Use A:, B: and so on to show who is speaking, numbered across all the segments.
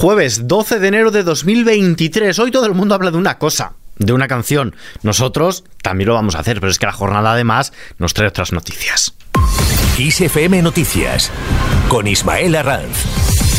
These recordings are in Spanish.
A: Jueves 12 de enero de 2023. Hoy todo el mundo habla de una cosa, de una canción. Nosotros también lo vamos a hacer, pero es que la jornada además nos trae otras noticias.
B: Noticias con Ismael Arranz.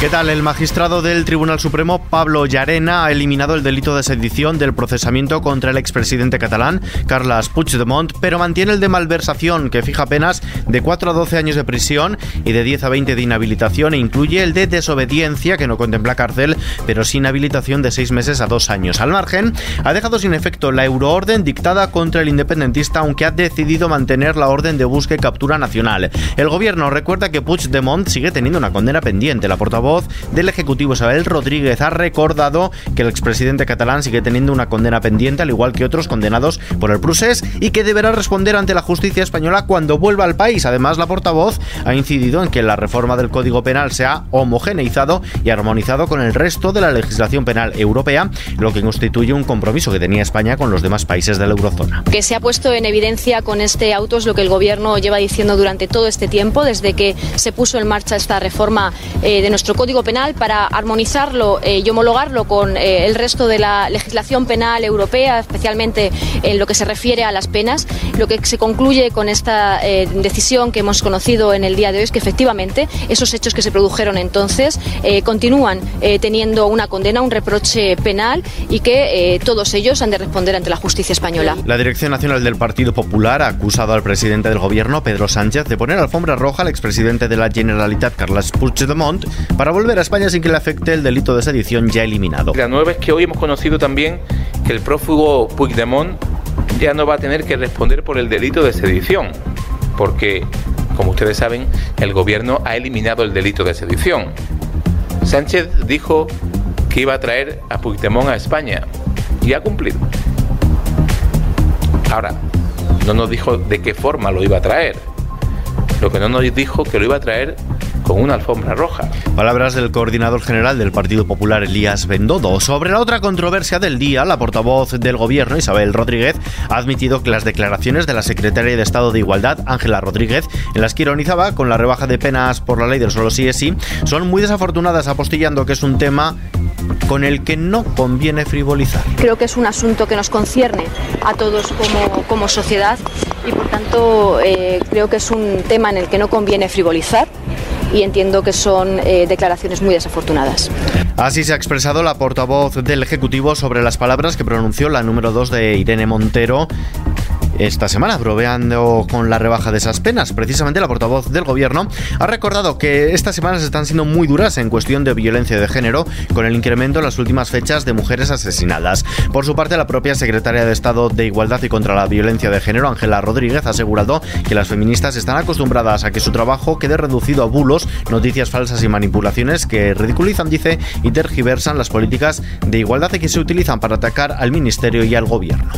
A: ¿Qué tal? El magistrado del Tribunal Supremo, Pablo Llarena, ha eliminado el delito de sedición del procesamiento contra el expresidente catalán, Carles Puigdemont, pero mantiene el de malversación, que fija penas de 4 a 12 años de prisión y de 10 a 20 de inhabilitación, e incluye el de desobediencia, que no contempla cárcel, pero sin habilitación de 6 meses a 2 años. Al margen, ha dejado sin efecto la euroorden dictada contra el independentista, aunque ha decidido mantener la orden de búsqueda y captura nacional. El gobierno recuerda que Puigdemont sigue teniendo una condena pendiente. La portavoz del Ejecutivo Isabel Rodríguez ha recordado que el expresidente catalán sigue teniendo una condena pendiente, al igual que otros condenados por el procés, y que deberá responder ante la justicia española cuando vuelva al país. Además, la portavoz ha incidido en que la reforma del Código Penal se ha homogeneizado y armonizado con el resto de la legislación penal europea, lo que constituye un compromiso que tenía España con los demás países de la eurozona.
C: Que se ha puesto en evidencia con este auto es lo que el Gobierno lleva diciendo durante todo este tiempo, desde que se puso en marcha esta reforma eh, de nuestro Código Penal para armonizarlo eh, y homologarlo con eh, el resto de la legislación penal europea, especialmente en lo que se refiere a las penas. Lo que se concluye con esta eh, decisión que hemos conocido en el día de hoy es que efectivamente esos hechos que se produjeron entonces continúan teniendo una condena, un reproche penal y que todos ellos han de responder ante la justicia española.
A: La Dirección Nacional del Partido Popular ha acusado al presidente del Gobierno, Pedro Sánchez, de poner alfombra roja al expresidente de la Generalitat, Carles Puigdemont, para volver a España sin que le afecte el delito de sedición ya eliminado.
D: La nueva es que hoy hemos conocido también que el prófugo Puigdemont ya no va a tener que responder por el delito de sedición, porque, como ustedes saben, el gobierno ha eliminado el delito de sedición. Sánchez dijo que iba a traer a Puigdemont a España y ha cumplido. Ahora, no nos dijo de qué forma lo iba a traer. Lo que no nos dijo que lo iba a traer con una alfombra roja.
A: Palabras del coordinador general del Partido Popular, Elías Bendodo. Sobre la otra controversia del día, la portavoz del gobierno, Isabel Rodríguez, ha admitido que las declaraciones de la secretaria de Estado de Igualdad, Ángela Rodríguez, en las que ironizaba con la rebaja de penas por la ley del solo sí es sí, son muy desafortunadas, apostillando que es un tema con el que no conviene frivolizar.
C: Creo que es un asunto que nos concierne a todos como, como sociedad y por tanto eh, creo que es un tema en el que no conviene frivolizar y entiendo que son eh, declaraciones muy desafortunadas.
A: Así se ha expresado la portavoz del Ejecutivo sobre las palabras que pronunció la número 2 de Irene Montero esta semana, broveando con la rebaja de esas penas. Precisamente la portavoz del gobierno ha recordado que estas semanas están siendo muy duras en cuestión de violencia de género, con el incremento en las últimas fechas de mujeres asesinadas. Por su parte, la propia secretaria de Estado de Igualdad y contra la Violencia de Género, Ángela Rodríguez, ha asegurado que las feministas están acostumbradas a que su trabajo quede reducido a bulos, noticias falsas y manipulaciones que ridiculizan, dice, y tergiversan las políticas de igualdad que se utilizan para atacar al ministerio y al gobierno.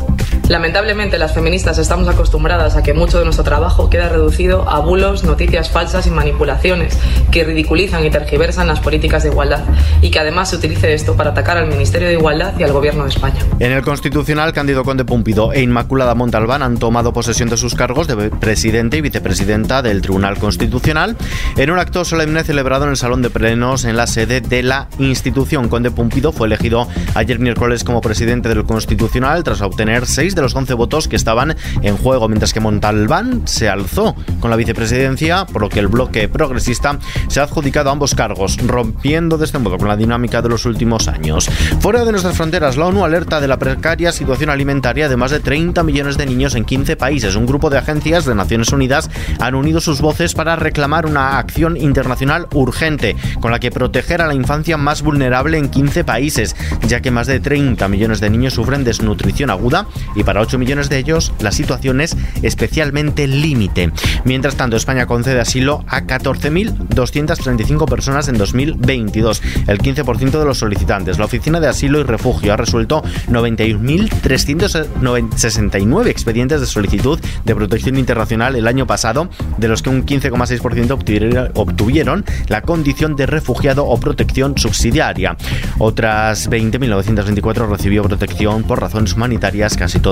E: Lamentablemente, las feministas estamos acostumbradas a que mucho de nuestro trabajo queda reducido a bulos, noticias falsas y manipulaciones que ridiculizan y tergiversan las políticas de igualdad y que además se utilice esto para atacar al Ministerio de Igualdad y al Gobierno de España.
A: En el Constitucional, Cándido Conde Pumpido e Inmaculada Montalbán han tomado posesión de sus cargos de presidente y vicepresidenta del Tribunal Constitucional en un acto solemne celebrado en el Salón de Plenos en la sede de la institución. Conde Pumpido fue elegido ayer miércoles como presidente del Constitucional tras obtener seis de los 11 votos que estaban en juego, mientras que Montalbán se alzó con la vicepresidencia, por lo que el bloque progresista se ha adjudicado ambos cargos, rompiendo de este modo con la dinámica de los últimos años. Fuera de nuestras fronteras, la ONU alerta de la precaria situación alimentaria de más de 30 millones de niños en 15 países. Un grupo de agencias de Naciones Unidas han unido sus voces para reclamar una acción internacional urgente con la que proteger a la infancia más vulnerable en 15 países, ya que más de 30 millones de niños sufren desnutrición aguda y para 8 millones de ellos la situación es especialmente límite. Mientras tanto, España concede asilo a 14.235 personas en 2022, el 15% de los solicitantes. La Oficina de Asilo y Refugio ha resuelto 91.369 expedientes de solicitud de protección internacional el año pasado, de los que un 15,6% obtuvieron la condición de refugiado o protección subsidiaria. Otras 20.924 recibió protección por razones humanitarias, casi todo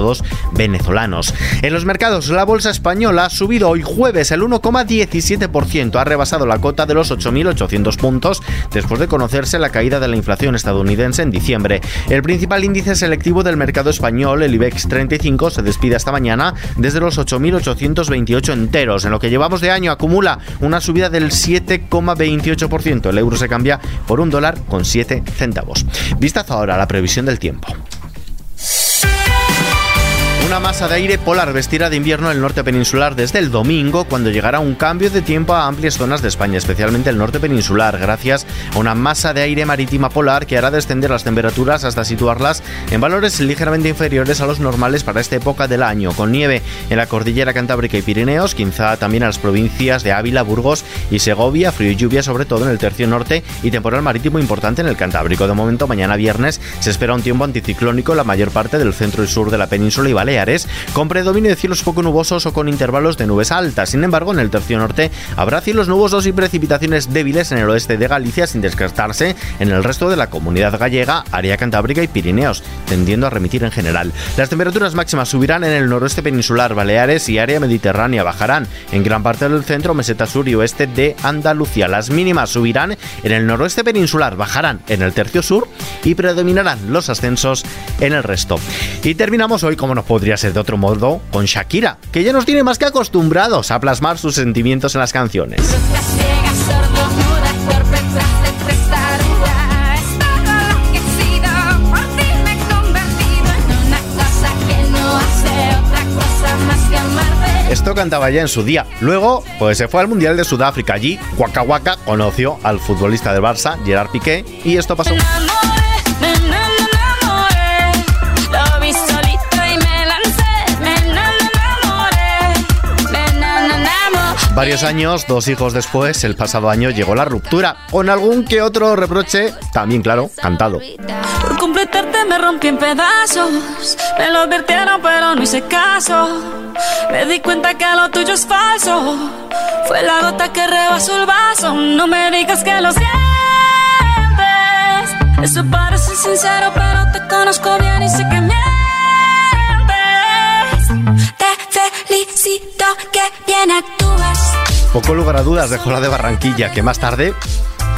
A: venezolanos. En los mercados, la bolsa española ha subido hoy jueves el 1,17%, ha rebasado la cota de los 8.800 puntos después de conocerse la caída de la inflación estadounidense en diciembre. El principal índice selectivo del mercado español, el IBEX 35, se despide esta mañana desde los 8.828 enteros. En lo que llevamos de año acumula una subida del 7,28%. El euro se cambia por un dólar con 7 centavos. Vistazo ahora a la previsión del tiempo. Una masa de aire polar vestirá de invierno el norte peninsular desde el domingo, cuando llegará un cambio de tiempo a amplias zonas de España, especialmente el norte peninsular, gracias a una masa de aire marítima polar que hará descender las temperaturas hasta situarlas en valores ligeramente inferiores a los normales para esta época del año, con nieve en la cordillera Cantábrica y Pirineos, quizá también a las provincias de Ávila, Burgos y Segovia, frío y lluvia sobre todo en el tercio norte y temporal marítimo importante en el Cantábrico. De momento, mañana viernes se espera un tiempo anticiclónico en la mayor parte del centro y sur de la península y Baleares con predominio de cielos poco nubosos o con intervalos de nubes altas. Sin embargo, en el tercio norte habrá cielos nubosos y precipitaciones débiles en el oeste de Galicia sin descartarse en el resto de la comunidad gallega, área cantábrica y Pirineos, tendiendo a remitir en general. Las temperaturas máximas subirán en el noroeste peninsular, Baleares y área mediterránea bajarán en gran parte del centro, meseta sur y oeste de Andalucía. Las mínimas subirán en el noroeste peninsular, bajarán en el tercio sur y predominarán los ascensos en el resto. Y terminamos hoy como nos podría ser de otro modo con Shakira, que ya nos tiene más que acostumbrados a plasmar sus sentimientos en las canciones. Esto cantaba ya en su día. Luego, pues se fue al Mundial de Sudáfrica. Allí, Waka Waka conoció al futbolista del Barça, Gerard Piqué, y esto pasó. Varios años, dos hijos después, el pasado año llegó la ruptura, con algún que otro reproche, también claro, cantado.
F: Por completarte me rompí en pedazos, me lo advirtieron pero no hice caso. Me di cuenta que lo tuyo es falso, fue la gota que rebasó el vaso. No me digas que lo sientes, eso parece sincero pero te conozco bien y sé que mientes. Te felicito que bien actúas.
A: Poco lugar a dudas dejó la de Barranquilla, que más tarde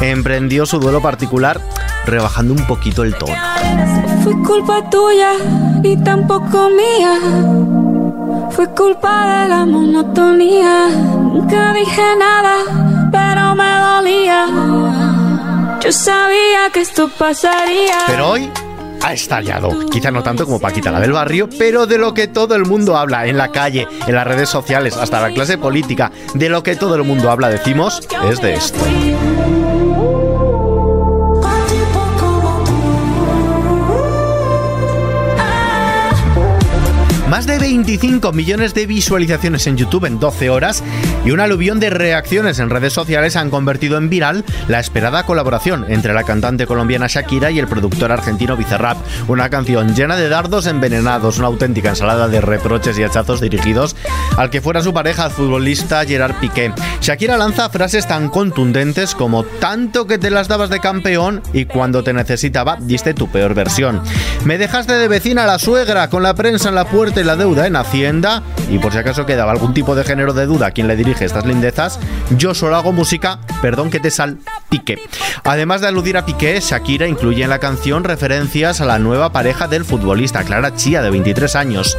A: emprendió su duelo particular rebajando un poquito el tono.
F: Fue culpa tuya y tampoco mía. Fue culpa de la monotonía. Nunca dije nada, pero me dolía. Yo sabía que esto pasaría.
A: Pero hoy ha estallado. Quizá no tanto como Paquita la del barrio, pero de lo que todo el mundo habla en la calle, en las redes sociales, hasta la clase política, de lo que todo el mundo habla, decimos, es de esto. 25 millones de visualizaciones en YouTube en 12 horas y un aluvión de reacciones en redes sociales han convertido en viral la esperada colaboración entre la cantante colombiana Shakira y el productor argentino Bizarrap. Una canción llena de dardos envenenados, una auténtica ensalada de reproches y hachazos dirigidos al que fuera su pareja, futbolista Gerard Piqué. Shakira lanza frases tan contundentes como tanto que te las dabas de campeón y cuando te necesitaba diste tu peor versión. Me dejaste de vecina a la suegra con la prensa en la puerta la deuda en Hacienda y por si acaso quedaba algún tipo de género de duda a quien le dirige estas lindezas, yo solo hago música, perdón que te sal Piqué. Además de aludir a Piqué, Shakira incluye en la canción referencias a la nueva pareja del futbolista, Clara Chía, de 23 años.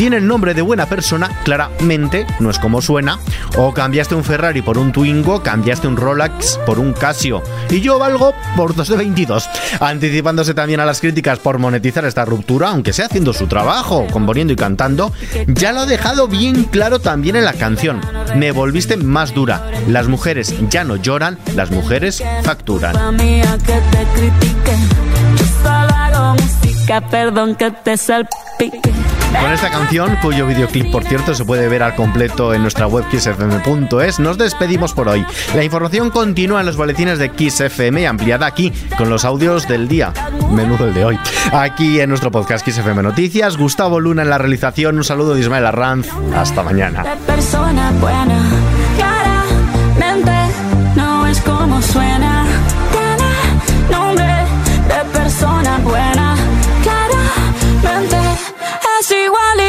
A: Tiene el nombre de buena persona, claramente, no es como suena. O cambiaste un Ferrari por un Twingo, cambiaste un Rolex por un Casio. Y yo valgo por dos de 22. Anticipándose también a las críticas por monetizar esta ruptura, aunque sea haciendo su trabajo, componiendo y cantando, ya lo ha dejado bien claro también en la canción. Me volviste más dura. Las mujeres ya no lloran, las mujeres facturan.
F: Perdón que te salpique.
A: Con esta canción, cuyo videoclip por cierto se puede ver al completo en nuestra web kissfm.es, nos despedimos por hoy. La información continúa en los boletines de Kiss FM ampliada aquí con los audios del día. Menudo el de hoy. Aquí en nuestro podcast Kiss FM Noticias, Gustavo Luna en la realización, un saludo de Ismael Arranz. Hasta mañana.
F: persona buena, see what